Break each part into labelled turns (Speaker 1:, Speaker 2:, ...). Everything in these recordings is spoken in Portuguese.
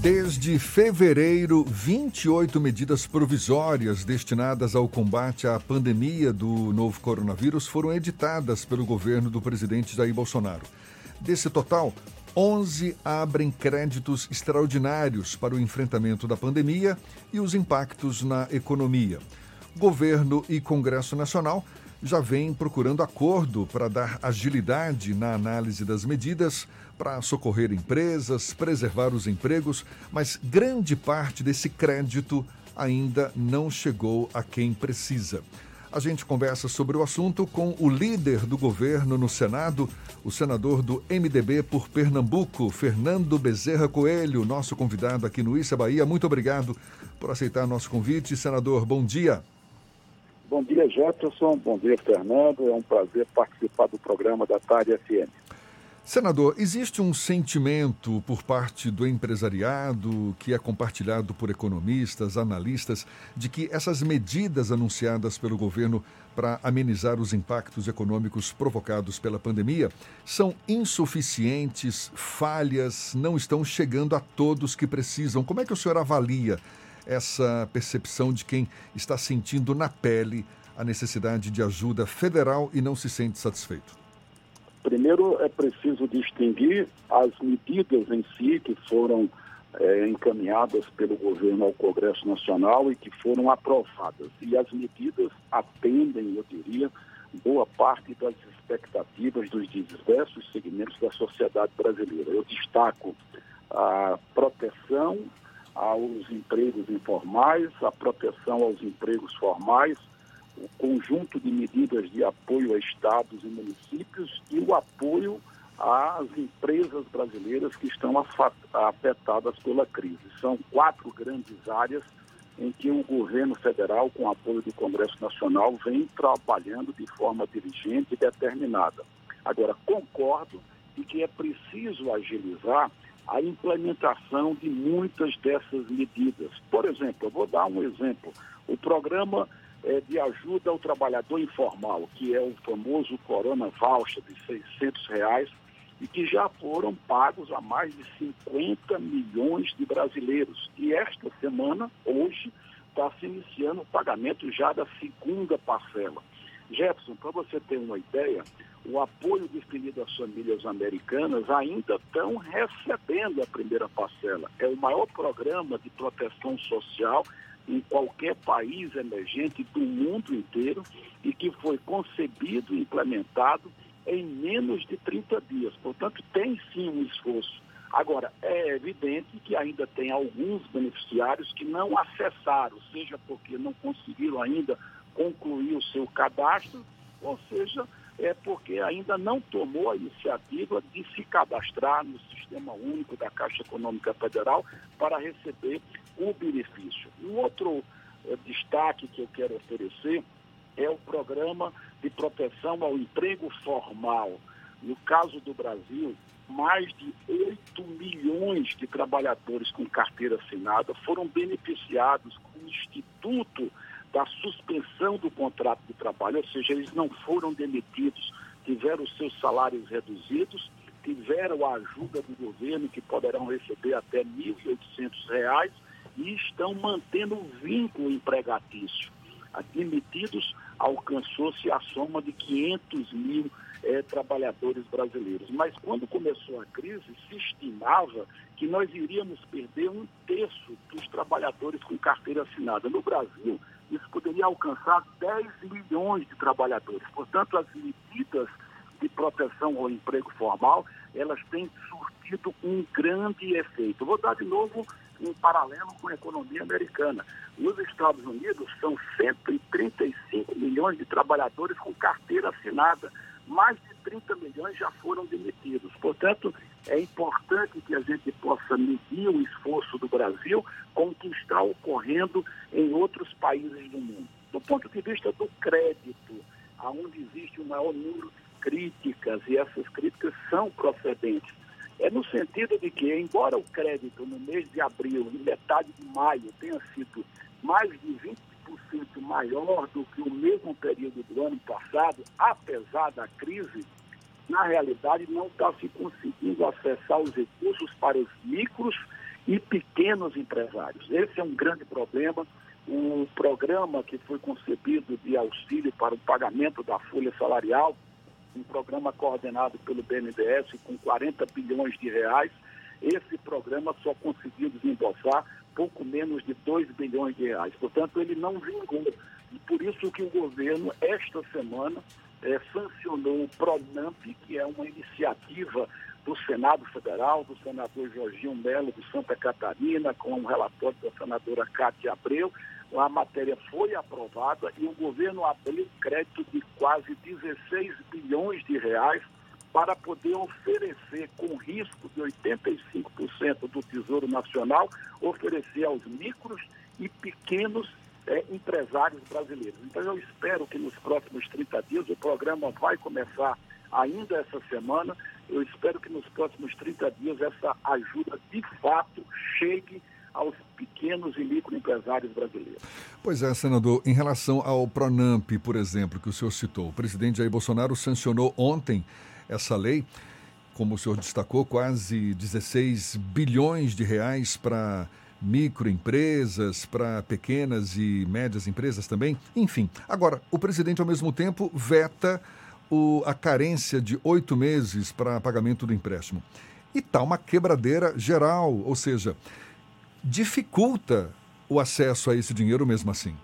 Speaker 1: Desde fevereiro, 28 medidas provisórias destinadas ao combate à pandemia do novo coronavírus foram editadas pelo governo do presidente Jair Bolsonaro. Desse total, 11 abrem créditos extraordinários para o enfrentamento da pandemia e os impactos na economia. Governo e Congresso Nacional já vêm procurando acordo para dar agilidade na análise das medidas para socorrer empresas, preservar os empregos, mas grande parte desse crédito ainda não chegou a quem precisa. A gente conversa sobre o assunto com o líder do governo no Senado, o senador do MDB por Pernambuco, Fernando Bezerra Coelho, nosso convidado aqui no Issa Bahia. Muito obrigado por aceitar nosso convite. Senador, bom dia.
Speaker 2: Bom dia, Jefferson. Bom dia, Fernando. É um prazer participar do programa da Tarde FM.
Speaker 1: Senador, existe um sentimento por parte do empresariado, que é compartilhado por economistas, analistas, de que essas medidas anunciadas pelo governo para amenizar os impactos econômicos provocados pela pandemia são insuficientes, falhas, não estão chegando a todos que precisam. Como é que o senhor avalia essa percepção de quem está sentindo na pele a necessidade de ajuda federal e não se sente satisfeito?
Speaker 2: Primeiro, é preciso distinguir as medidas em si que foram é, encaminhadas pelo governo ao Congresso Nacional e que foram aprovadas. E as medidas atendem, eu diria, boa parte das expectativas dos diversos segmentos da sociedade brasileira. Eu destaco a proteção aos empregos informais, a proteção aos empregos formais, o conjunto de medidas de apoio a estados e municípios e o apoio às empresas brasileiras que estão afetadas pela crise. São quatro grandes áreas em que o governo federal, com apoio do Congresso Nacional, vem trabalhando de forma diligente e determinada. Agora, concordo de que é preciso agilizar a implementação de muitas dessas medidas. Por exemplo, eu vou dar um exemplo. O programa é, de ajuda ao trabalhador informal, que é o famoso Corona Voucher de 600 reais, e que já foram pagos a mais de 50 milhões de brasileiros. E esta semana, hoje, está se iniciando o pagamento já da segunda parcela. Jefferson, para você ter uma ideia, o apoio definido às famílias americanas ainda estão recebendo a primeira parcela. É o maior programa de proteção social em qualquer país emergente do mundo inteiro e que foi concebido e implementado em menos de 30 dias. Portanto, tem sim um esforço. Agora, é evidente que ainda tem alguns beneficiários que não acessaram, seja porque não conseguiram ainda concluir o seu cadastro, ou seja, é porque ainda não tomou a iniciativa de se cadastrar no Sistema Único da Caixa Econômica Federal para receber o benefício. Um outro é, destaque que eu quero oferecer é o programa de proteção ao emprego formal. No caso do Brasil, mais de 8 milhões de trabalhadores com carteira assinada foram beneficiados com o Instituto da suspensão do contrato de trabalho, ou seja, eles não foram demitidos, tiveram seus salários reduzidos, tiveram a ajuda do governo, que poderão receber até R$ 1.800 e estão mantendo o vínculo empregatício. Admitidos, alcançou-se a soma de 500 mil é, trabalhadores brasileiros. Mas quando começou a crise, se estimava que nós iríamos perder um terço dos trabalhadores com carteira assinada. No Brasil, isso poderia alcançar 10 milhões de trabalhadores. Portanto, as medidas de proteção ao emprego formal, elas têm surtido um grande efeito. Vou dar de novo um paralelo com a economia americana. Nos Estados Unidos, são 135 milhões de trabalhadores com carteira assinada. Mais de 30 milhões já foram demitidos. Portanto, é importante que a gente possa medir o esforço do Brasil com o que está ocorrendo em outros países do mundo. Do ponto de vista do crédito, aonde existe o maior número de críticas, e essas críticas são procedentes, é no sentido de que, embora o crédito no mês de abril e metade de maio tenha sido mais de 20% maior do que o mesmo período do ano passado, apesar da crise, na realidade não está se conseguindo acessar os recursos para os micros e pequenos empresários. Esse é um grande problema. O programa que foi concebido de auxílio para o pagamento da folha salarial, um programa coordenado pelo BNDES com 40 bilhões de reais, esse programa só conseguiu desembolsar pouco menos de 2 bilhões de reais. Portanto, ele não vingou. E por isso que o governo, esta semana, é, sancionou o PRONAMP, que é uma iniciativa do Senado Federal, do senador Jorginho Melo de Santa Catarina, com um relatório da senadora Cátia Abreu. A matéria foi aprovada e o governo abriu crédito de quase 16 bilhões de reais para poder oferecer, com risco de 85% do Tesouro Nacional, oferecer aos micros e pequenos é, empresários brasileiros. Então, eu espero que nos próximos 30 dias o programa vai começar ainda essa semana. Eu espero que nos próximos 30 dias essa ajuda de fato chegue aos pequenos e microempresários brasileiros.
Speaker 1: Pois é, senador, em relação ao Pronamp, por exemplo, que o senhor citou, o presidente Jair Bolsonaro sancionou ontem essa lei, como o senhor destacou, quase 16 bilhões de reais para microempresas, para pequenas e médias empresas também. Enfim, agora, o presidente, ao mesmo tempo, veta o, a carência de oito meses para pagamento do empréstimo. E está uma quebradeira geral, ou seja, dificulta o acesso a esse dinheiro mesmo assim.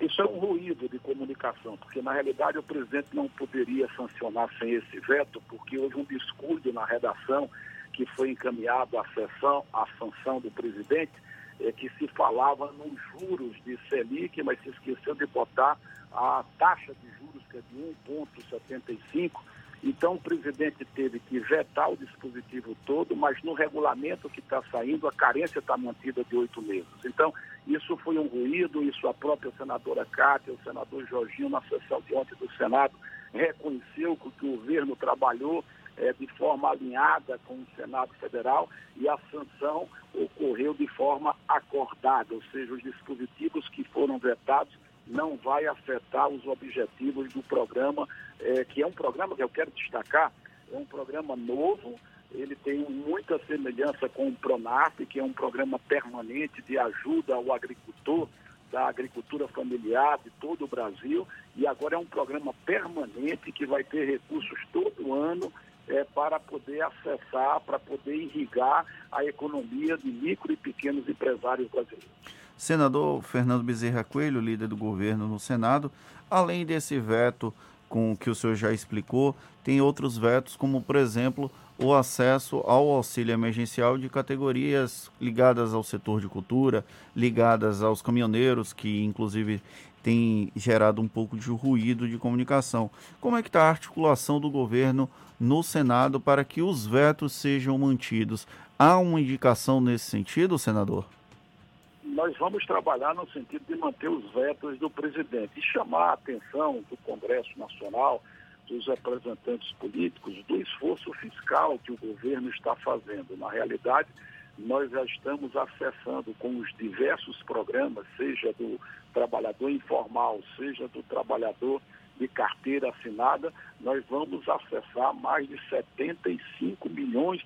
Speaker 2: Isso é um ruído de comunicação, porque na realidade o presidente não poderia sancionar sem esse veto, porque houve um descuido na redação que foi encaminhado à, sessão, à sanção do presidente, é, que se falava nos juros de Selic, mas se esqueceu de botar a taxa de juros, que é de 1,75. Então, o presidente teve que vetar o dispositivo todo, mas no regulamento que está saindo, a carência está mantida de oito meses. Então, isso foi um ruído, isso a própria senadora Cátia, o senador Jorginho, na sessão de ontem do Senado, reconheceu que o governo trabalhou é, de forma alinhada com o Senado Federal e a sanção ocorreu de forma acordada, ou seja, os dispositivos que foram vetados não vai afetar os objetivos do programa, é, que é um programa que eu quero destacar, é um programa novo, ele tem muita semelhança com o Pronaf, que é um programa permanente de ajuda ao agricultor, da agricultura familiar de todo o Brasil, e agora é um programa permanente que vai ter recursos todo ano é, para poder acessar, para poder irrigar a economia de micro e pequenos empresários brasileiros.
Speaker 3: Senador Fernando Bezerra Coelho, líder do governo no Senado, além desse veto com que o senhor já explicou, tem outros vetos, como por exemplo o acesso ao auxílio emergencial de categorias ligadas ao setor de cultura, ligadas aos caminhoneiros, que inclusive tem gerado um pouco de ruído de comunicação. Como é que está a articulação do governo no Senado para que os vetos sejam mantidos? Há uma indicação nesse sentido, senador?
Speaker 2: Nós vamos trabalhar no sentido de manter os vetos do presidente e chamar a atenção do Congresso Nacional, dos representantes políticos, do esforço fiscal que o governo está fazendo. Na realidade, nós já estamos acessando com os diversos programas, seja do trabalhador informal, seja do trabalhador de carteira assinada, nós vamos acessar mais de 75 milhões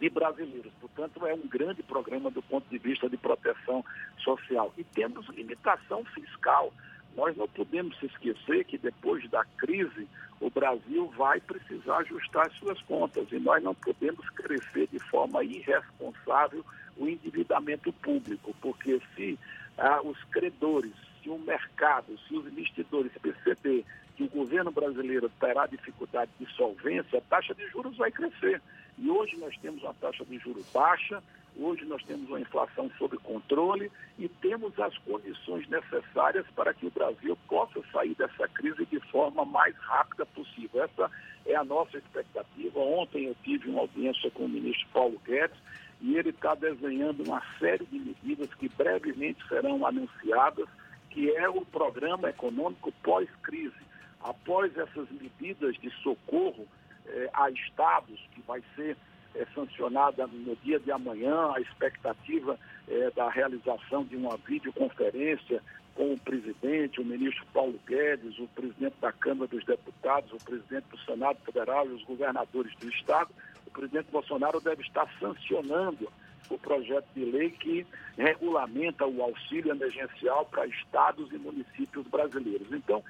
Speaker 2: de brasileiros. Portanto, é um grande programa do ponto de vista de proteção social. E temos limitação fiscal. Nós não podemos esquecer que depois da crise, o Brasil vai precisar ajustar as suas contas e nós não podemos crescer de forma irresponsável o endividamento público, porque se ah, os credores, se o mercado, se os investidores perceber que o governo brasileiro terá dificuldade de solvência, a taxa de juros vai crescer. E hoje nós temos uma taxa de juros baixa, hoje nós temos uma inflação sob controle e temos as condições necessárias para que o Brasil possa sair dessa crise de forma mais rápida possível. Essa é a nossa expectativa. Ontem eu tive uma audiência com o ministro Paulo Guedes e ele está desenhando uma série de medidas que brevemente serão anunciadas, que é o programa econômico pós-crise. Após essas medidas de socorro eh, a estados, que vai ser eh, sancionada no dia de amanhã, a expectativa eh, da realização de uma videoconferência com o presidente, o ministro Paulo Guedes, o presidente da Câmara dos Deputados, o presidente do Senado Federal e os governadores do Estado, o presidente Bolsonaro deve estar sancionando o projeto de lei que regulamenta o auxílio emergencial para estados e municípios brasileiros. Então,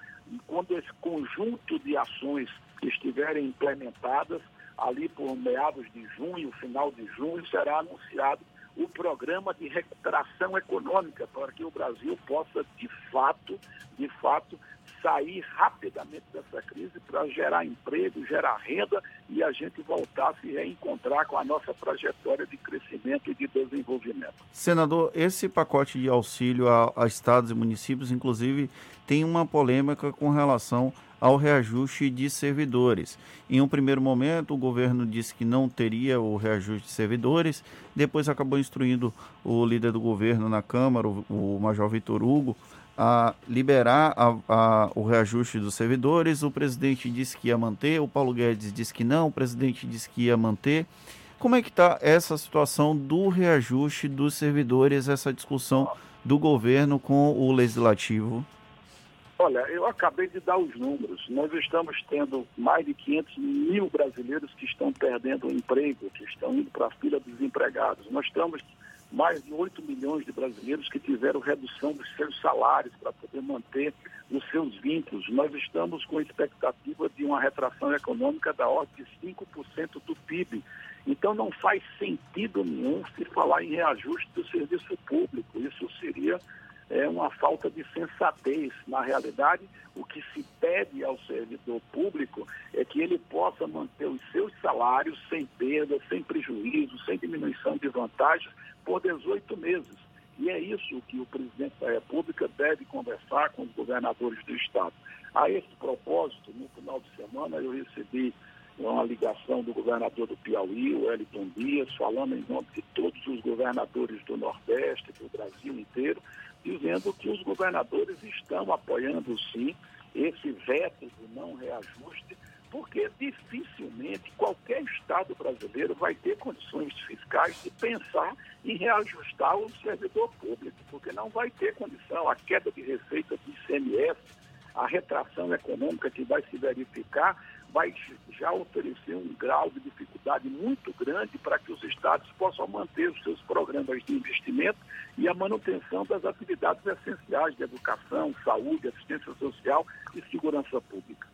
Speaker 2: quando esse conjunto de ações estiverem implementadas, ali por meados de junho, final de junho, será anunciado o programa de recuperação econômica para que o Brasil possa de fato, de fato, sair rapidamente dessa crise para gerar emprego, gerar renda e a gente voltar a se reencontrar com a nossa trajetória de crescimento e de desenvolvimento.
Speaker 3: Senador, esse pacote de auxílio a, a estados e municípios, inclusive, tem uma polêmica com relação ao reajuste de servidores. Em um primeiro momento, o governo disse que não teria o reajuste de servidores, depois acabou instruindo o líder do governo na Câmara, o, o Major Vitor Hugo, a liberar a, a, o reajuste dos servidores. O presidente disse que ia manter, o Paulo Guedes disse que não, o presidente disse que ia manter. Como é que está essa situação do reajuste dos servidores, essa discussão do governo com o legislativo?
Speaker 2: Olha, eu acabei de dar os números. Nós estamos tendo mais de 500 mil brasileiros que estão perdendo o emprego, que estão indo para a fila dos desempregados. Nós estamos mais de 8 milhões de brasileiros que tiveram redução dos seus salários para poder manter os seus vínculos. Nós estamos com expectativa de uma retração econômica da ordem de 5% do PIB. Então não faz sentido nenhum se falar em reajuste do serviço público. Isso seria é uma falta de sensatez. Na realidade, o que se pede ao servidor público é que ele possa manter os seus salários sem perda, sem prejuízo, sem diminuição de vantagens por 18 meses. E é isso que o presidente da República deve conversar com os governadores do Estado. A esse propósito, no final de semana, eu recebi uma ligação do governador do Piauí, o Wellington Dias, falando em nome de todos os governadores do Nordeste, do Brasil inteiro, dizendo que os governadores estão apoiando sim esse veto do não reajuste, porque dificilmente qualquer Estado brasileiro vai ter condições fiscais de pensar em reajustar o servidor público, porque não vai ter condição. A queda de receita do ICMS, a retração econômica que vai se verificar, vai já oferecer um grau de dificuldade muito grande para que os estados possam manter os seus programas de investimento e a manutenção das atividades essenciais de educação, saúde, assistência social e segurança pública.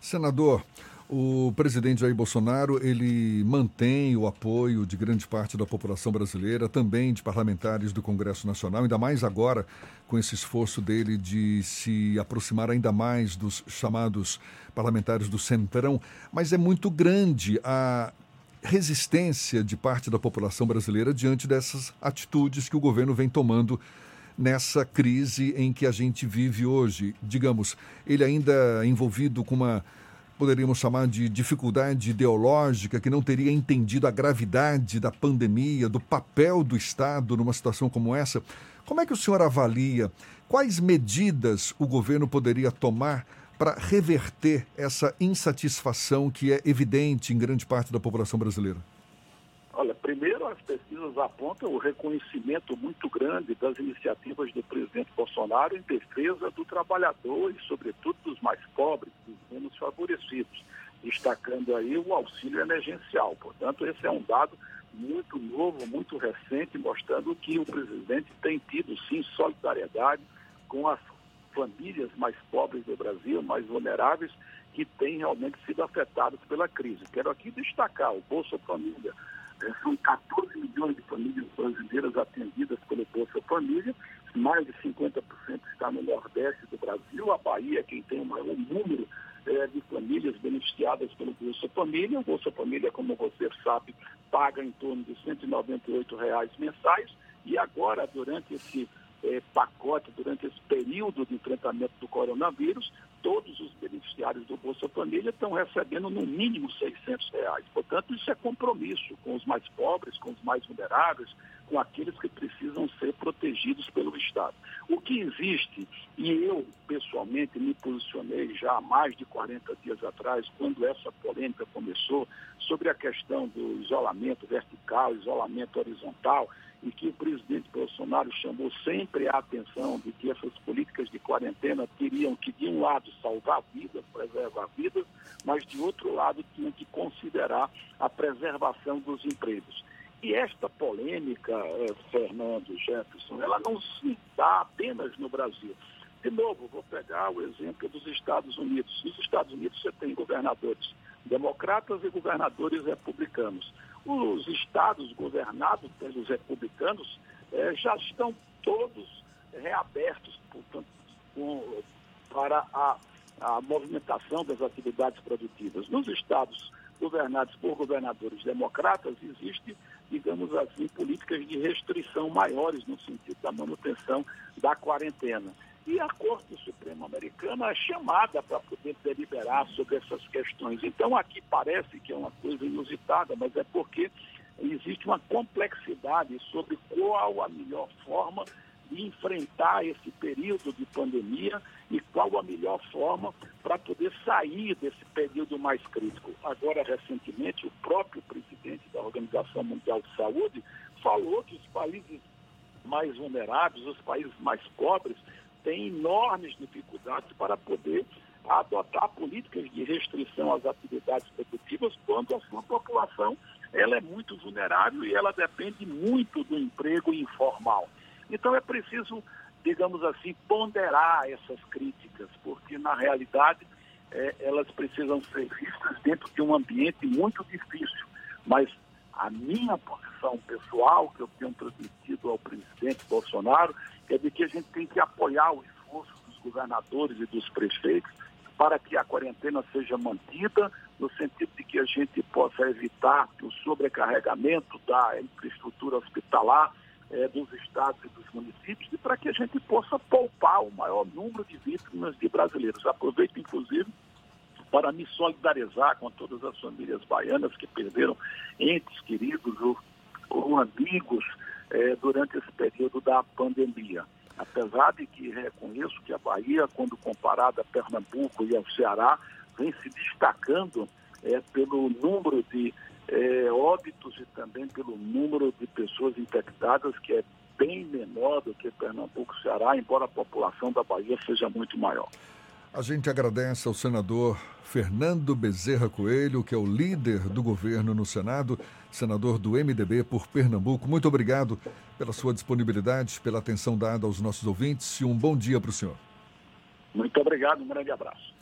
Speaker 1: Senador, o presidente Jair Bolsonaro ele mantém o apoio de grande parte da população brasileira, também de parlamentares do Congresso Nacional, ainda mais agora com esse esforço dele de se aproximar ainda mais dos chamados parlamentares do Centrão. Mas é muito grande a resistência de parte da população brasileira diante dessas atitudes que o governo vem tomando nessa crise em que a gente vive hoje. Digamos, ele ainda envolvido com uma poderíamos chamar de dificuldade ideológica, que não teria entendido a gravidade da pandemia, do papel do Estado numa situação como essa. Como é que o senhor avalia? Quais medidas o governo poderia tomar para reverter essa insatisfação que é evidente em grande parte da população brasileira?
Speaker 2: As pesquisas apontam o reconhecimento muito grande das iniciativas do presidente Bolsonaro em defesa do trabalhador e, sobretudo, dos mais pobres, dos menos favorecidos, destacando aí o auxílio emergencial. Portanto, esse é um dado muito novo, muito recente, mostrando que o presidente tem tido, sim, solidariedade com as famílias mais pobres do Brasil, mais vulneráveis, que têm realmente sido afetadas pela crise. Quero aqui destacar o Bolsa Família, são 14 milhões de famílias brasileiras atendidas pelo Bolsa Família, mais de 50% está no Nordeste do Brasil, a Bahia é quem tem o maior número é, de famílias beneficiadas pelo Bolsa Família. O Bolsa Família, como você sabe, paga em torno de 198 reais mensais. E agora, durante esse é, pacote, durante esse período de enfrentamento do coronavírus, todos os beneficiários do Bolsa Família estão recebendo no mínimo 600 reais. Portanto, isso é compromisso com os mais pobres, com os mais vulneráveis, com aqueles que precisam ser protegidos pelo Estado. O que existe, e eu pessoalmente me posicionei já há mais de 40 dias atrás, quando essa polêmica começou, sobre a questão do isolamento vertical, isolamento horizontal, e que o presidente Bolsonaro chamou sempre a atenção de que essas políticas de quarentena teriam que, de um lado, salvar vidas, preservar vidas, mas, de outro lado, tinham que considerar a preservação dos empregos. E esta polêmica, eh, Fernando Jefferson, ela não se dá apenas no Brasil. De novo, vou pegar o exemplo dos Estados Unidos. Nos Estados Unidos você tem governadores democratas e governadores republicanos. Os estados governados pelos republicanos eh, já estão todos reabertos portanto, com, para a, a movimentação das atividades produtivas. Nos estados governados por governadores democratas, existe, digamos assim, políticas de restrição maiores no sentido da manutenção da quarentena. E a Corte Suprema Americana é chamada para poder deliberar sobre essas questões. Então, aqui parece que é uma coisa inusitada, mas é porque existe uma complexidade sobre qual a melhor forma de enfrentar esse período de pandemia e qual a melhor forma para poder sair desse período mais crítico. Agora, recentemente, o próprio presidente da Organização Mundial de Saúde falou que os países mais vulneráveis, os países mais pobres, têm enormes dificuldades para poder adotar políticas de restrição às atividades produtivas quando a sua população ela é muito vulnerável e ela depende muito do emprego informal. Então é preciso, digamos assim, ponderar essas críticas, porque na realidade é, elas precisam ser vistas dentro de um ambiente muito difícil. Mas a minha posição pessoal, que eu tenho transmitido ao presidente Bolsonaro, é de que a gente tem que apoiar o esforço dos governadores e dos prefeitos para que a quarentena seja mantida, no sentido de que a gente possa evitar o sobrecarregamento da infraestrutura hospitalar é, dos estados e dos municípios e para que a gente possa poupar o maior número de vítimas de brasileiros. Aproveito, inclusive, para me solidarizar com todas as famílias baianas que perderam entes queridos ou, ou amigos é, durante esse período da pandemia. Apesar de que reconheço que a Bahia, quando comparada a Pernambuco e ao Ceará, vem se destacando é, pelo número de é, óbitos e também pelo número de pessoas infectadas, que é bem menor do que Pernambuco e Ceará, embora a população da Bahia seja muito maior.
Speaker 1: A gente agradece ao senador Fernando Bezerra Coelho, que é o líder do governo no Senado, senador do MDB por Pernambuco. Muito obrigado pela sua disponibilidade, pela atenção dada aos nossos ouvintes e um bom dia para o senhor.
Speaker 2: Muito obrigado, um grande abraço.